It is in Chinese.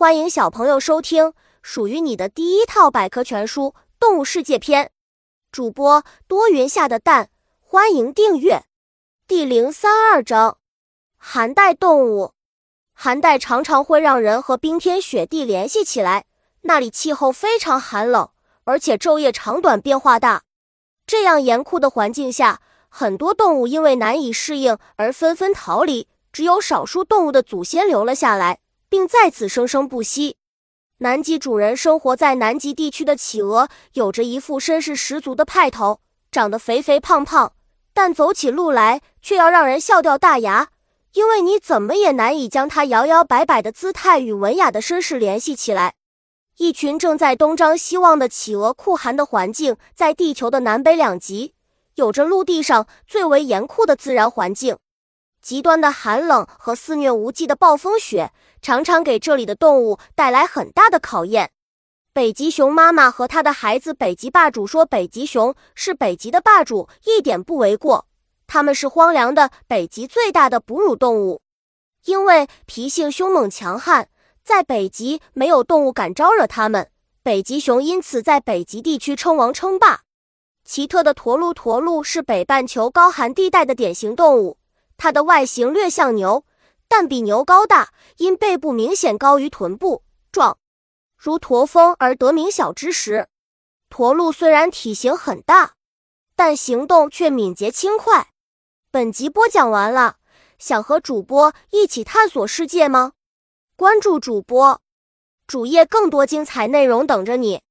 欢迎小朋友收听属于你的第一套百科全书《动物世界篇》。主播多云下的蛋，欢迎订阅。第零三二章：寒带动物。寒带常常会让人和冰天雪地联系起来，那里气候非常寒冷，而且昼夜长短变化大。这样严酷的环境下，很多动物因为难以适应而纷纷逃离，只有少数动物的祖先留了下来。并在此生生不息。南极主人生活在南极地区的企鹅，有着一副绅士十足的派头，长得肥肥胖胖，但走起路来却要让人笑掉大牙，因为你怎么也难以将它摇摇摆摆的姿态与文雅的绅士联系起来。一群正在东张西望的企鹅，酷寒的环境在地球的南北两极，有着陆地上最为严酷的自然环境。极端的寒冷和肆虐无忌的暴风雪，常常给这里的动物带来很大的考验。北极熊妈妈和它的孩子北极霸主说：“北极熊是北极的霸主，一点不为过。它们是荒凉的北极最大的哺乳动物，因为脾性凶猛强悍，在北极没有动物敢招惹它们。北极熊因此在北极地区称王称霸。奇特的驼鹿，驼鹿是北半球高寒地带的典型动物。”它的外形略像牛，但比牛高大，因背部明显高于臀部，状如驼峰而得名小之石。驼鹿虽然体型很大，但行动却敏捷轻快。本集播讲完了，想和主播一起探索世界吗？关注主播主页，更多精彩内容等着你。